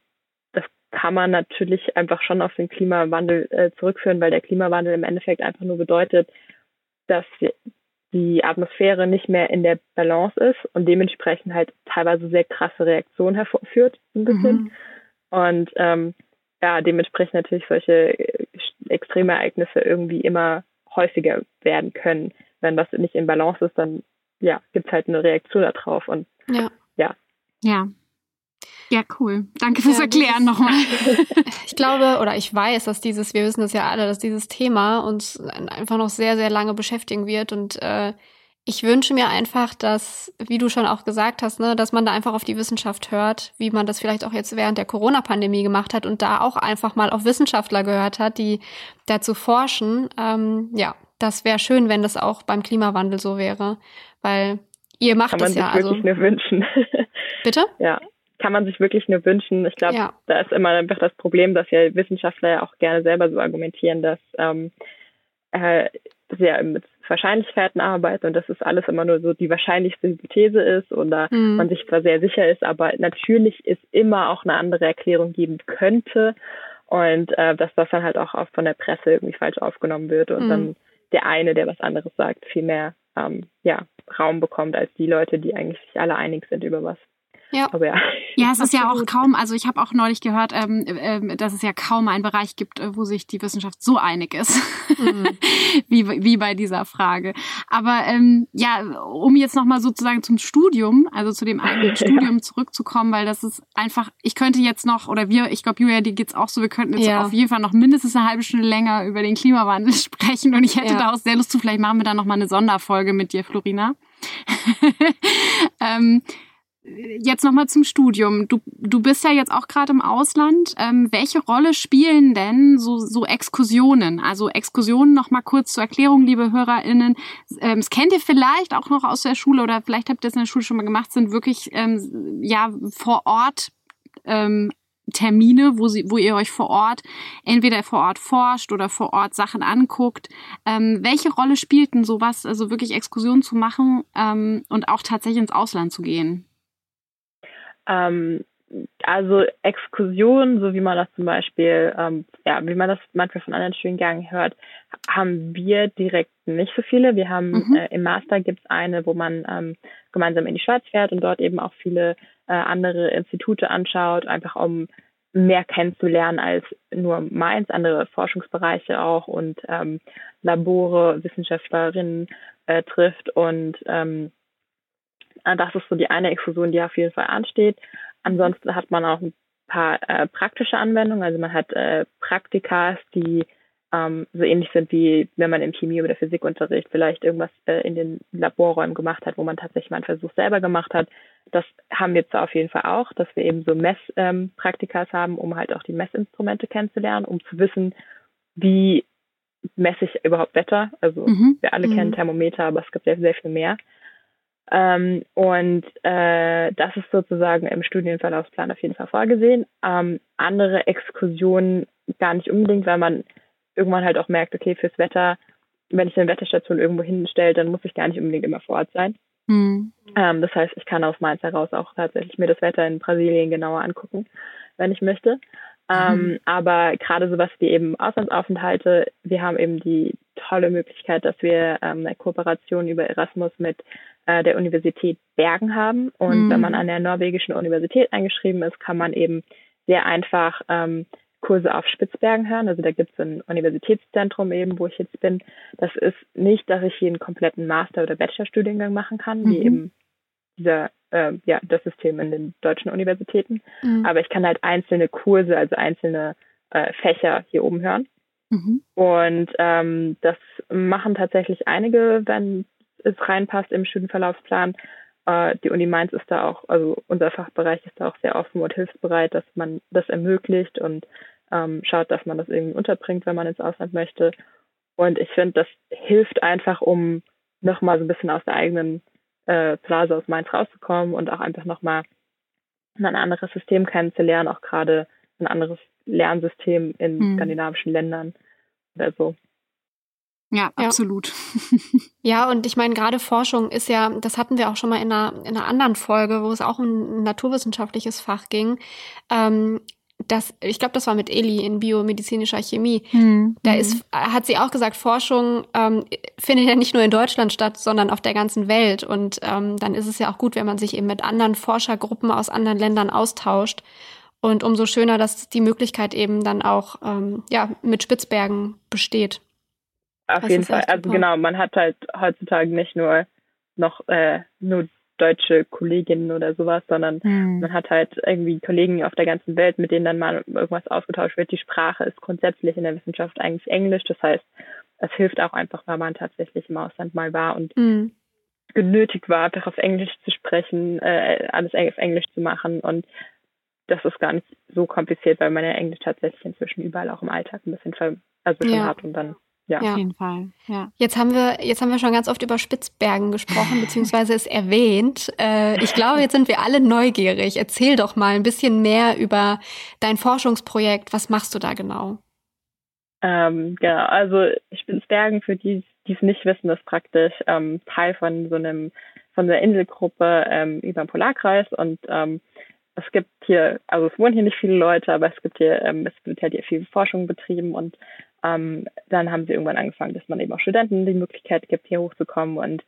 das kann man natürlich einfach schon auf den Klimawandel äh, zurückführen, weil der Klimawandel im Endeffekt einfach nur bedeutet, dass die Atmosphäre nicht mehr in der Balance ist und dementsprechend halt teilweise sehr krasse Reaktionen hervorführt, ein bisschen. Mhm. Und ähm, ja, dementsprechend natürlich solche äh, extreme Ereignisse irgendwie immer häufiger werden können. Wenn das nicht in Balance ist, dann ja, gibt es halt eine Reaktion darauf und ja. Ja. Ja. Ja, cool. Danke fürs ja, Erklären nochmal. ich glaube oder ich weiß, dass dieses, wir wissen das ja alle, dass dieses Thema uns einfach noch sehr, sehr lange beschäftigen wird und äh, Ich wünsche mir einfach, dass, wie du schon auch gesagt hast, ne, dass man da einfach auf die Wissenschaft hört, wie man das vielleicht auch jetzt während der Corona-Pandemie gemacht hat und da auch einfach mal auf Wissenschaftler gehört hat, die dazu forschen. Ähm, ja, das wäre schön, wenn das auch beim Klimawandel so wäre, weil ihr macht es ja. Kann man sich also, wirklich nur wünschen. Bitte? Ja, kann man sich wirklich nur wünschen. Ich glaube, ja. da ist immer einfach das Problem, dass ja Wissenschaftler ja auch gerne selber so argumentieren, dass ähm, äh, sie ja mit Wahrscheinlichkeiten arbeiten und dass es alles immer nur so die wahrscheinlichste Hypothese ist oder mhm. man sich zwar sehr sicher ist, aber natürlich ist immer auch eine andere Erklärung geben könnte und äh, dass das dann halt auch oft von der Presse irgendwie falsch aufgenommen wird und mhm. dann der eine, der was anderes sagt, viel mehr ähm, ja, Raum bekommt als die Leute, die eigentlich sich alle einig sind über was. Ja. Aber ja. Ja, es ist ja auch kaum, also ich habe auch neulich gehört, ähm, äh, dass es ja kaum einen Bereich gibt, äh, wo sich die Wissenschaft so einig ist, mhm. wie, wie bei dieser Frage. Aber ähm, ja, um jetzt nochmal sozusagen zum Studium, also zu dem eigenen Studium zurückzukommen, weil das ist einfach, ich könnte jetzt noch, oder wir, ich glaube, Julia, dir geht's auch so, wir könnten jetzt ja. auf jeden Fall noch mindestens eine halbe Stunde länger über den Klimawandel sprechen und ich hätte ja. da auch sehr Lust zu, vielleicht machen wir da nochmal eine Sonderfolge mit dir, Florina. ähm, Jetzt nochmal zum Studium. Du, du bist ja jetzt auch gerade im Ausland. Ähm, welche Rolle spielen denn so, so Exkursionen? Also Exkursionen nochmal kurz zur Erklärung, liebe HörerInnen. Ähm, das kennt ihr vielleicht auch noch aus der Schule oder vielleicht habt ihr es in der Schule schon mal gemacht, sind wirklich ähm, ja vor Ort ähm, Termine, wo, sie, wo ihr euch vor Ort entweder vor Ort forscht oder vor Ort Sachen anguckt. Ähm, welche Rolle spielt denn sowas, also wirklich Exkursionen zu machen ähm, und auch tatsächlich ins Ausland zu gehen? Ähm, also Exkursionen, so wie man das zum Beispiel, ähm, ja, wie man das manchmal von anderen Studiengängen hört, haben wir direkt nicht so viele. Wir haben mhm. äh, im Master gibt's eine, wo man ähm, gemeinsam in die Schweiz fährt und dort eben auch viele äh, andere Institute anschaut, einfach um mehr kennenzulernen als nur meins, andere Forschungsbereiche auch und ähm, Labore, Wissenschaftlerinnen äh, trifft und ähm, äh, das ist so die eine Exkursion, die auf jeden Fall ansteht. Ansonsten hat man auch ein paar äh, praktische Anwendungen. Also man hat äh, Praktikas, die ähm, so ähnlich sind wie wenn man im Chemie- oder Physikunterricht vielleicht irgendwas äh, in den Laborräumen gemacht hat, wo man tatsächlich mal einen Versuch selber gemacht hat. Das haben wir zwar auf jeden Fall auch, dass wir eben so Messpraktikas ähm, haben, um halt auch die Messinstrumente kennenzulernen, um zu wissen, wie messe ich überhaupt Wetter. Also mhm. wir alle mhm. kennen Thermometer, aber es gibt ja sehr viel mehr. Ähm, und äh, das ist sozusagen im Studienverlaufsplan auf jeden Fall vorgesehen. Ähm, andere Exkursionen gar nicht unbedingt, weil man irgendwann halt auch merkt, okay, fürs Wetter, wenn ich eine Wetterstation irgendwo hinstelle, dann muss ich gar nicht unbedingt immer vor Ort sein. Mhm. Ähm, das heißt, ich kann aus Mainz heraus auch tatsächlich mir das Wetter in Brasilien genauer angucken, wenn ich möchte. Ähm, mhm. aber gerade sowas wie eben Auslandsaufenthalte, wir haben eben die tolle Möglichkeit, dass wir ähm, eine Kooperation über Erasmus mit äh, der Universität Bergen haben. Und mhm. wenn man an der norwegischen Universität eingeschrieben ist, kann man eben sehr einfach ähm, Kurse auf Spitzbergen hören. Also da gibt es ein Universitätszentrum eben, wo ich jetzt bin. Das ist nicht, dass ich hier einen kompletten Master- oder Bachelorstudiengang machen kann, mhm. wie eben dieser, äh, ja, das System in den deutschen Universitäten. Mhm. Aber ich kann halt einzelne Kurse, also einzelne äh, Fächer hier oben hören. Mhm. Und ähm, das machen tatsächlich einige, wenn es reinpasst im Studienverlaufsplan. Äh, die Uni Mainz ist da auch, also unser Fachbereich ist da auch sehr offen und hilfsbereit, dass man das ermöglicht und ähm, schaut, dass man das irgendwie unterbringt, wenn man ins Ausland möchte. Und ich finde, das hilft einfach, um nochmal so ein bisschen aus der eigenen äh, Blase aus Mainz rauszukommen und auch einfach nochmal ein anderes System kennenzulernen, auch gerade ein anderes Lernsystem in hm. skandinavischen Ländern oder so. Ja, absolut. Ja, und ich meine, gerade Forschung ist ja, das hatten wir auch schon mal in einer, in einer anderen Folge, wo es auch um ein naturwissenschaftliches Fach ging. Ähm, das, ich glaube, das war mit Eli in biomedizinischer Chemie. Mhm. Da ist, hat sie auch gesagt, Forschung ähm, findet ja nicht nur in Deutschland statt, sondern auf der ganzen Welt. Und ähm, dann ist es ja auch gut, wenn man sich eben mit anderen Forschergruppen aus anderen Ländern austauscht. Und umso schöner, dass die Möglichkeit eben dann auch ähm, ja, mit Spitzbergen besteht. Auf das jeden Fall. Also genau, man hat halt heutzutage nicht nur noch äh, nur deutsche Kolleginnen oder sowas, sondern mhm. man hat halt irgendwie Kollegen auf der ganzen Welt, mit denen dann mal irgendwas ausgetauscht wird. Die Sprache ist grundsätzlich in der Wissenschaft eigentlich Englisch. Das heißt, es hilft auch einfach, weil man tatsächlich im Ausland mal war und mhm. genötigt war, einfach auf Englisch zu sprechen, äh, alles auf Englisch zu machen und das ist gar nicht so kompliziert, weil man ja Englisch tatsächlich inzwischen überall auch im Alltag ein bisschen ver also schon ja. hat und dann ja. Auf jeden Fall. Ja. Jetzt haben wir, jetzt haben wir schon ganz oft über Spitzbergen gesprochen, beziehungsweise es erwähnt. Äh, ich glaube, jetzt sind wir alle neugierig. Erzähl doch mal ein bisschen mehr über dein Forschungsprojekt. Was machst du da genau? Ähm, genau, also Spitzbergen, für die, die es nicht wissen, ist praktisch ähm, Teil von so einem, von einer Inselgruppe ähm, über den Polarkreis und ähm, es gibt hier, also es wohnen hier nicht viele Leute, aber es gibt hier, ähm, es wird halt hier viel Forschung betrieben und ähm, dann haben sie irgendwann angefangen, dass man eben auch Studenten die Möglichkeit gibt, hier hochzukommen. Und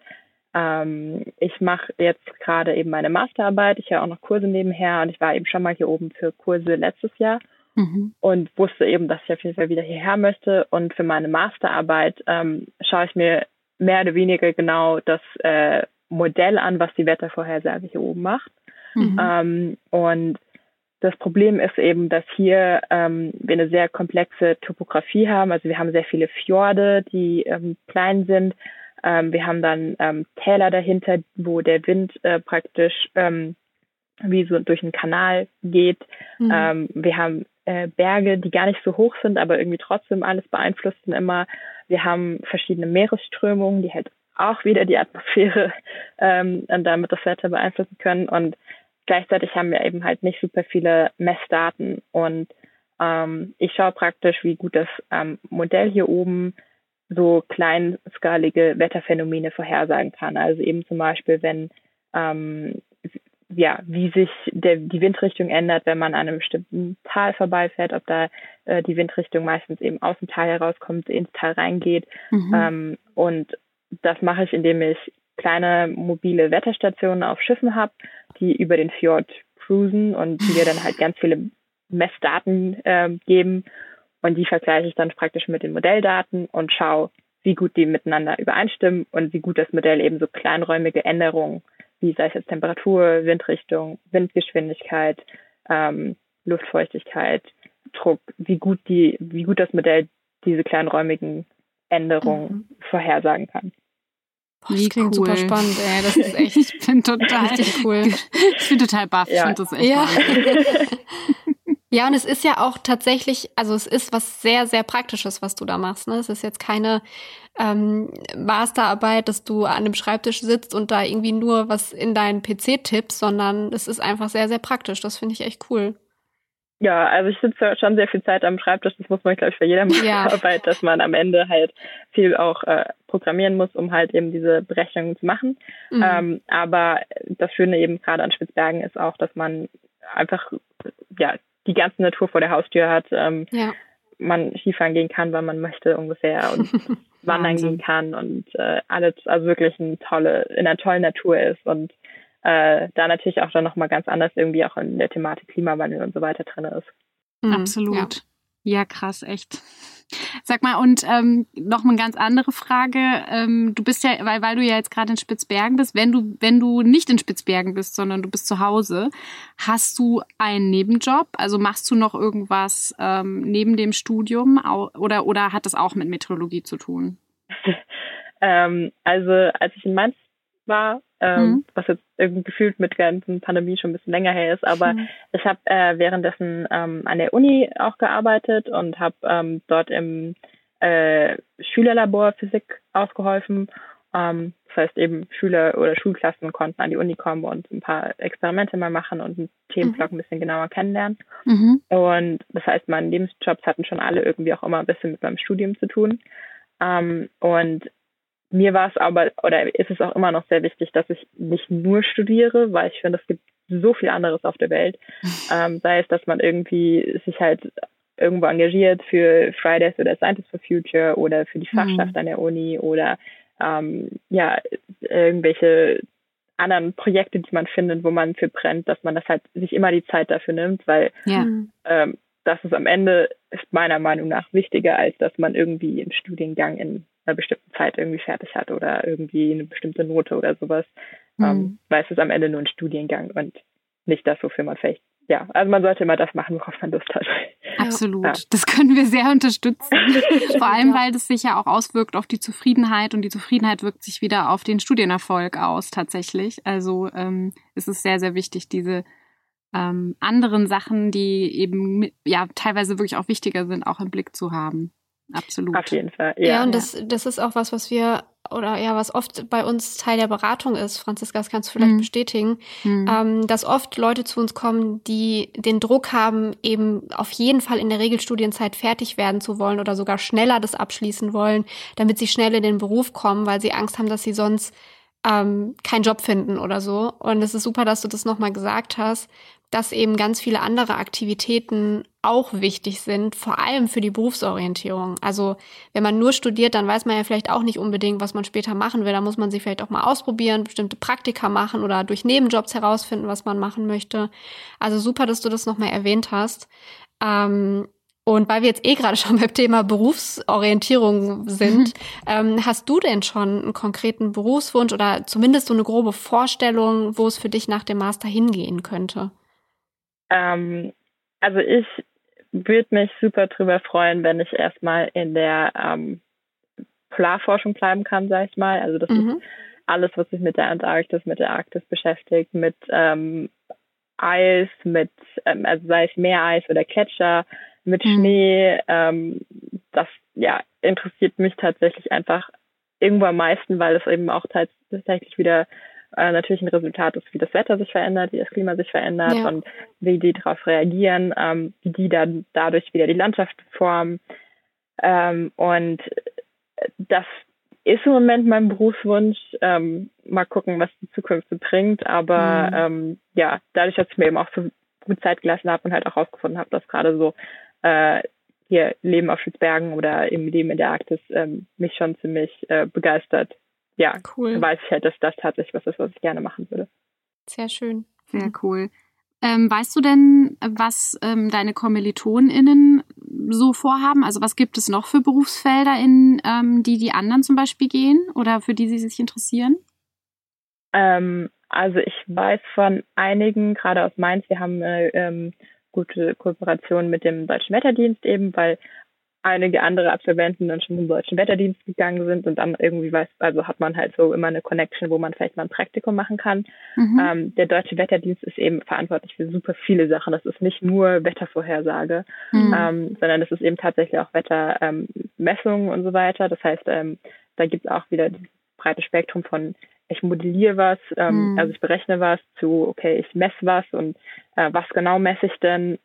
ähm, ich mache jetzt gerade eben meine Masterarbeit. Ich habe auch noch Kurse nebenher und ich war eben schon mal hier oben für Kurse letztes Jahr mhm. und wusste eben, dass ich auf jeden Fall wieder hierher möchte. Und für meine Masterarbeit ähm, schaue ich mir mehr oder weniger genau das äh, Modell an, was die Wettervorhersage hier oben macht. Mhm. Ähm, und das Problem ist eben, dass hier ähm, wir eine sehr komplexe Topografie haben. Also wir haben sehr viele Fjorde, die ähm, klein sind. Ähm, wir haben dann ähm, Täler dahinter, wo der Wind äh, praktisch ähm, wie so durch einen Kanal geht. Mhm. Ähm, wir haben äh, Berge, die gar nicht so hoch sind, aber irgendwie trotzdem alles beeinflussen immer. Wir haben verschiedene Meeresströmungen, die halt auch wieder die Atmosphäre ähm, und damit das Wetter beeinflussen können. Und Gleichzeitig haben wir eben halt nicht super viele Messdaten und ähm, ich schaue praktisch, wie gut das ähm, Modell hier oben so kleinskalige Wetterphänomene vorhersagen kann. Also eben zum Beispiel, wenn ähm, ja, wie sich der, die Windrichtung ändert, wenn man an einem bestimmten Tal vorbeifährt, ob da äh, die Windrichtung meistens eben aus dem Tal herauskommt, ins Tal reingeht. Mhm. Ähm, und das mache ich, indem ich kleine mobile Wetterstationen auf Schiffen habe, die über den Fjord cruisen und die mir dann halt ganz viele Messdaten äh, geben. Und die vergleiche ich dann praktisch mit den Modelldaten und schaue, wie gut die miteinander übereinstimmen und wie gut das Modell eben so kleinräumige Änderungen, wie sei es jetzt Temperatur, Windrichtung, Windgeschwindigkeit, ähm, Luftfeuchtigkeit, Druck, wie gut die, wie gut das Modell diese kleinräumigen Änderungen mhm. vorhersagen kann. Boah, das klingt cool. super spannend, ey. Das ist echt. Ich bin total cool. Ich bin total baff. Ja. Ich finde das echt ja. ja, und es ist ja auch tatsächlich, also es ist was sehr, sehr Praktisches, was du da machst. Ne? Es ist jetzt keine ähm, Masterarbeit, dass du an einem Schreibtisch sitzt und da irgendwie nur was in deinen PC tippst, sondern es ist einfach sehr, sehr praktisch. Das finde ich echt cool. Ja, also ich sitze schon sehr viel Zeit am Schreibtisch. Das muss man, glaube ich, für jede ja. Arbeit, dass man am Ende halt viel auch äh, programmieren muss, um halt eben diese Berechnungen zu machen. Mhm. Ähm, aber das Schöne eben gerade an Spitzbergen ist auch, dass man einfach ja die ganze Natur vor der Haustür hat. Ähm, ja. Man Skifahren gehen kann, wann man möchte ungefähr und wandern gehen kann und äh, alles also wirklich eine tolle in einer tollen Natur ist und äh, da natürlich auch dann nochmal ganz anders irgendwie auch in der Thematik Klimawandel und so weiter drin ist. Mhm, Absolut. Ja. ja. krass, echt. Sag mal, und ähm, noch eine ganz andere Frage. Ähm, du bist ja, weil, weil du ja jetzt gerade in Spitzbergen bist, wenn du, wenn du nicht in Spitzbergen bist, sondern du bist zu Hause, hast du einen Nebenjob? Also machst du noch irgendwas ähm, neben dem Studium oder, oder hat das auch mit Meteorologie zu tun? ähm, also als ich in Mainz war, ähm, mhm. was jetzt irgendwie gefühlt mit der ganzen Pandemie schon ein bisschen länger her ist. Aber mhm. ich habe äh, währenddessen ähm, an der Uni auch gearbeitet und habe ähm, dort im äh, Schülerlabor Physik ausgeholfen. Ähm, das heißt eben Schüler oder Schulklassen konnten an die Uni kommen und ein paar Experimente mal machen und einen Themenblock mhm. ein bisschen genauer kennenlernen. Mhm. Und das heißt, meine Lebensjobs hatten schon alle irgendwie auch immer ein bisschen mit meinem Studium zu tun. Um, ähm, und mir war es aber, oder ist es auch immer noch sehr wichtig, dass ich nicht nur studiere, weil ich finde, es gibt so viel anderes auf der Welt. Ähm, sei es, dass man irgendwie sich halt irgendwo engagiert für Fridays oder Scientists for Future oder für die mhm. Fachschaft mhm. an der Uni oder ähm, ja, irgendwelche anderen Projekte, die man findet, wo man für brennt, dass man das halt sich immer die Zeit dafür nimmt, weil ja. ähm, das ist am Ende ist meiner Meinung nach wichtiger, als dass man irgendwie einen Studiengang in einer bestimmten Zeit irgendwie fertig hat oder irgendwie eine bestimmte Note oder sowas, mhm. ähm, weil es ist am Ende nur ein Studiengang und nicht das, wofür man vielleicht ja, also man sollte immer das machen, worauf man Lust hat. Absolut. Ja. Das können wir sehr unterstützen. Vor allem, weil das sich ja auch auswirkt auf die Zufriedenheit und die Zufriedenheit wirkt sich wieder auf den Studienerfolg aus tatsächlich. Also ähm, es ist sehr, sehr wichtig, diese ähm, anderen Sachen, die eben ja teilweise wirklich auch wichtiger sind, auch im Blick zu haben. Absolut. Auf jeden Fall. Ja, ja und das, das ist auch was, was wir oder ja, was oft bei uns Teil der Beratung ist, Franziska, das kannst du vielleicht mhm. bestätigen, mhm. Ähm, dass oft Leute zu uns kommen, die den Druck haben, eben auf jeden Fall in der Regelstudienzeit fertig werden zu wollen oder sogar schneller das abschließen wollen, damit sie schnell in den Beruf kommen, weil sie Angst haben, dass sie sonst ähm, keinen Job finden oder so. Und es ist super, dass du das nochmal gesagt hast, dass eben ganz viele andere Aktivitäten auch wichtig sind, vor allem für die Berufsorientierung. Also wenn man nur studiert, dann weiß man ja vielleicht auch nicht unbedingt, was man später machen will. Da muss man sich vielleicht auch mal ausprobieren, bestimmte Praktika machen oder durch Nebenjobs herausfinden, was man machen möchte. Also super, dass du das nochmal erwähnt hast. Ähm, und weil wir jetzt eh gerade schon beim Thema Berufsorientierung sind, ähm, hast du denn schon einen konkreten Berufswunsch oder zumindest so eine grobe Vorstellung, wo es für dich nach dem Master hingehen könnte? Ähm, also ich würde mich super drüber freuen, wenn ich erstmal in der ähm, Polarforschung bleiben kann, sag ich mal. Also das mhm. ist alles, was sich mit der Antarktis, mit der Arktis beschäftigt, mit ähm, Eis, mit, ähm, also sei es Meereis oder Gletscher, mit mhm. Schnee. Ähm, das ja interessiert mich tatsächlich einfach irgendwo am meisten, weil es eben auch tatsächlich wieder äh, natürlich ein Resultat ist, wie das Wetter sich verändert, wie das Klima sich verändert ja. und wie die darauf reagieren, ähm, wie die dann dadurch wieder die Landschaft formen. Ähm, und das ist im Moment mein Berufswunsch. Ähm, mal gucken, was die Zukunft so bringt. Aber mhm. ähm, ja, dadurch, dass ich mir eben auch so gut Zeit gelassen habe und halt auch rausgefunden habe, dass gerade so äh, hier Leben auf Spitzbergen oder eben Leben in der Arktis ähm, mich schon ziemlich äh, begeistert ja, cool. weiß ich halt, dass das tatsächlich was ist, was ich gerne machen würde. Sehr schön. Sehr cool. Ähm, weißt du denn, was ähm, deine KommilitonInnen so vorhaben? Also was gibt es noch für Berufsfelder, in ähm, die die anderen zum Beispiel gehen oder für die sie sich interessieren? Ähm, also ich weiß von einigen, gerade aus Mainz, wir haben eine ähm, gute Kooperation mit dem Deutschen Wetterdienst eben, weil einige andere Absolventen dann schon zum deutschen Wetterdienst gegangen sind und dann irgendwie weiß, also hat man halt so immer eine Connection, wo man vielleicht mal ein Praktikum machen kann. Mhm. Ähm, der deutsche Wetterdienst ist eben verantwortlich für super viele Sachen. Das ist nicht nur Wettervorhersage, mhm. ähm, sondern es ist eben tatsächlich auch Wettermessungen ähm, und so weiter. Das heißt, ähm, da gibt es auch wieder dieses breite Spektrum von ich modelliere was, ähm, mhm. also ich berechne was zu, okay, ich messe was und äh, was genau messe ich denn?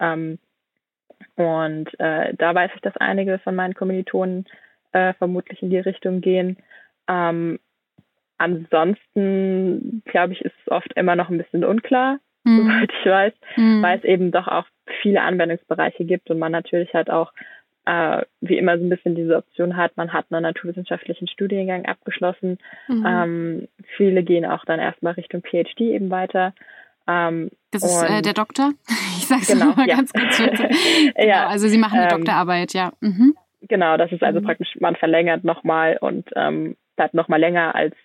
Und äh, da weiß ich, dass einige von meinen Kommilitonen äh, vermutlich in die Richtung gehen. Ähm, ansonsten, glaube ich, ist es oft immer noch ein bisschen unklar, mhm. soweit ich weiß, mhm. weil es eben doch auch viele Anwendungsbereiche gibt und man natürlich halt auch äh, wie immer so ein bisschen diese Option hat, man hat einen naturwissenschaftlichen Studiengang abgeschlossen. Mhm. Ähm, viele gehen auch dann erstmal Richtung PhD eben weiter. Ähm, das ist äh, der Doktor? Ich sage es genau, mal ja. ganz kurz. genau, ja, also Sie machen die ähm, Doktorarbeit, ja. Mhm. Genau, das ist also mhm. praktisch, man verlängert nochmal und ähm, bleibt nochmal länger als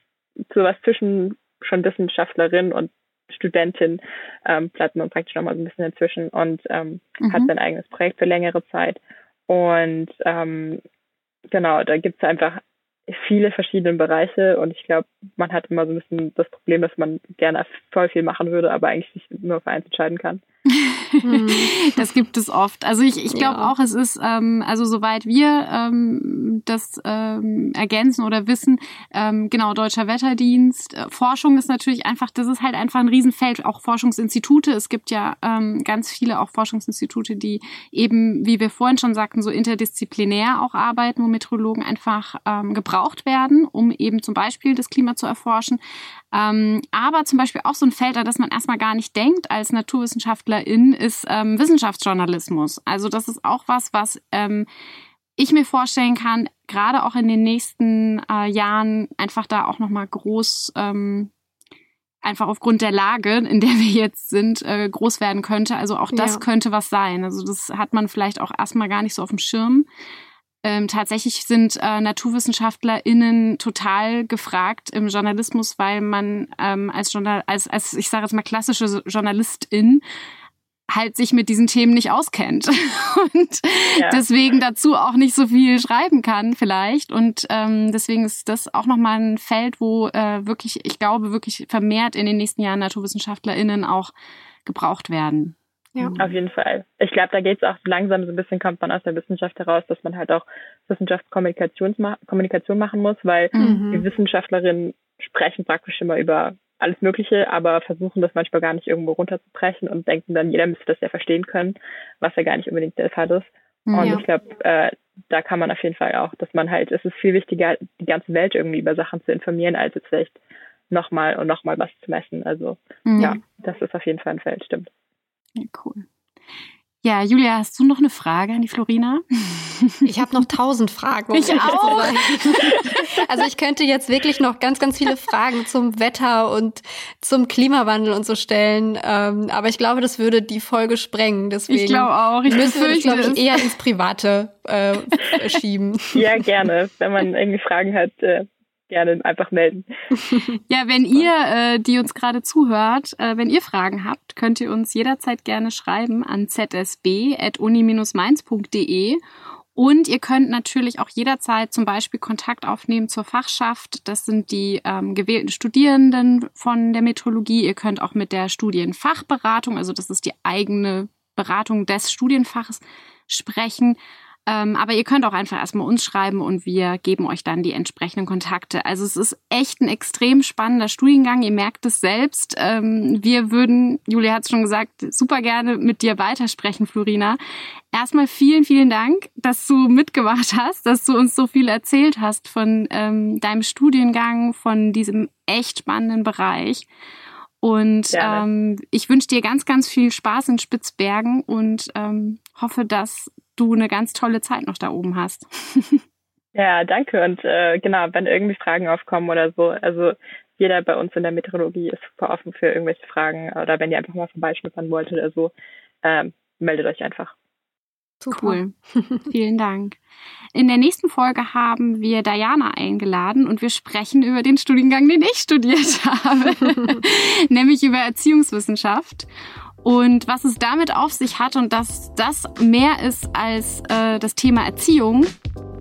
so was zwischen schon Wissenschaftlerin und Studentin, ähm, bleibt man praktisch nochmal so ein bisschen dazwischen und ähm, mhm. hat sein eigenes Projekt für längere Zeit. Und ähm, genau, da gibt es einfach viele verschiedene Bereiche und ich glaube, man hat immer so ein bisschen das Problem, dass man gerne voll viel machen würde, aber eigentlich sich nur für eins entscheiden kann. Das gibt es oft. Also ich, ich glaube ja. auch, es ist, ähm, also soweit wir ähm, das ähm, ergänzen oder wissen, ähm, genau, Deutscher Wetterdienst, äh, Forschung ist natürlich einfach, das ist halt einfach ein Riesenfeld, auch Forschungsinstitute. Es gibt ja ähm, ganz viele auch Forschungsinstitute, die eben, wie wir vorhin schon sagten, so interdisziplinär auch arbeiten, wo Meteorologen einfach ähm, gebraucht werden, um eben zum Beispiel das Klima zu erforschen. Ähm, aber zum Beispiel auch so ein Feld, an das man erstmal gar nicht denkt als Naturwissenschaftlerin, ist ähm, Wissenschaftsjournalismus. Also das ist auch was, was ähm, ich mir vorstellen kann, gerade auch in den nächsten äh, Jahren einfach da auch nochmal groß, ähm, einfach aufgrund der Lage, in der wir jetzt sind, äh, groß werden könnte. Also auch das ja. könnte was sein. Also das hat man vielleicht auch erstmal gar nicht so auf dem Schirm. Ähm, tatsächlich sind äh, NaturwissenschaftlerInnen total gefragt im Journalismus, weil man ähm, als, Journal als, als, ich sage jetzt mal, klassische Journalistin halt sich mit diesen Themen nicht auskennt und ja. deswegen dazu auch nicht so viel schreiben kann vielleicht. Und ähm, deswegen ist das auch nochmal ein Feld, wo äh, wirklich, ich glaube, wirklich vermehrt in den nächsten Jahren NaturwissenschaftlerInnen auch gebraucht werden. Ja. Auf jeden Fall. Ich glaube, da geht es auch langsam so ein bisschen, kommt man aus der Wissenschaft heraus, dass man halt auch Wissenschaftskommunikation machen muss, weil mhm. die Wissenschaftlerinnen sprechen praktisch immer über alles Mögliche, aber versuchen das manchmal gar nicht irgendwo runterzubrechen und denken dann, jeder müsste das ja verstehen können, was ja gar nicht unbedingt der Fall ist. Und ja. ich glaube, äh, da kann man auf jeden Fall auch, dass man halt, es ist viel wichtiger, die ganze Welt irgendwie über Sachen zu informieren, als jetzt vielleicht nochmal und nochmal was zu messen. Also mhm. ja, das ist auf jeden Fall ein Feld, stimmt. Ja, cool. Ja, Julia, hast du noch eine Frage an die Florina? Ich habe noch tausend Fragen. Um ich auch. Also ich könnte jetzt wirklich noch ganz, ganz viele Fragen zum Wetter und zum Klimawandel und so stellen. Ähm, aber ich glaube, das würde die Folge sprengen. Deswegen ich glaube auch. Ich müssen wir das, glaube ich, eher ins Private äh, schieben. Ja, gerne. Wenn man irgendwie Fragen hat, äh, gerne einfach melden. Ja, wenn ihr, äh, die uns gerade zuhört, äh, wenn ihr Fragen habt, könnt ihr uns jederzeit gerne schreiben an zsb.uni-mainz.de und ihr könnt natürlich auch jederzeit zum Beispiel Kontakt aufnehmen zur Fachschaft. Das sind die ähm, gewählten Studierenden von der Metrologie. Ihr könnt auch mit der Studienfachberatung, also das ist die eigene Beratung des Studienfaches, sprechen. Ähm, aber ihr könnt auch einfach erstmal uns schreiben und wir geben euch dann die entsprechenden Kontakte. Also es ist echt ein extrem spannender Studiengang. Ihr merkt es selbst. Ähm, wir würden, Julia hat es schon gesagt, super gerne mit dir weitersprechen, Florina. Erstmal vielen, vielen Dank, dass du mitgemacht hast, dass du uns so viel erzählt hast von ähm, deinem Studiengang, von diesem echt spannenden Bereich. Und ähm, ich wünsche dir ganz, ganz viel Spaß in Spitzbergen und ähm, hoffe, dass du eine ganz tolle Zeit noch da oben hast. ja, danke. Und äh, genau, wenn irgendwie Fragen aufkommen oder so, also jeder bei uns in der Meteorologie ist super offen für irgendwelche Fragen oder wenn ihr einfach mal vorbeischnuppern wollt oder so, ähm, meldet euch einfach. Super. Cool. Vielen Dank. In der nächsten Folge haben wir Diana eingeladen und wir sprechen über den Studiengang, den ich studiert habe, nämlich über Erziehungswissenschaft und was es damit auf sich hat und dass das mehr ist als äh, das Thema Erziehung,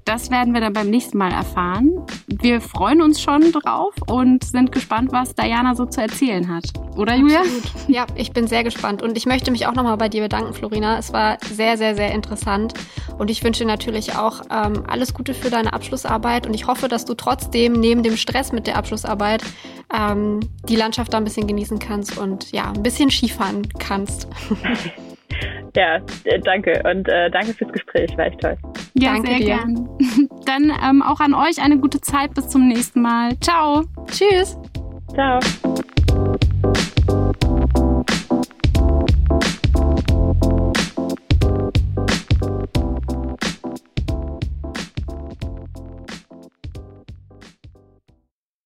das werden wir dann beim nächsten Mal erfahren. Wir freuen uns schon drauf und sind gespannt, was Diana so zu erzählen hat. Oder Julia? Absolut. Ja, ich bin sehr gespannt. Und ich möchte mich auch nochmal bei dir bedanken, Florina. Es war sehr, sehr, sehr interessant. Und ich wünsche natürlich auch ähm, alles Gute für deine Abschlussarbeit. Und ich hoffe, dass du trotzdem neben dem Stress mit der Abschlussarbeit ähm, die Landschaft da ein bisschen genießen kannst und ja, ein bisschen Skifahren kannst. Ja, äh, danke und äh, danke fürs Gespräch, war echt toll. Ja, danke sehr dir. gern. Dann ähm, auch an euch eine gute Zeit, bis zum nächsten Mal. Ciao. Tschüss. Ciao.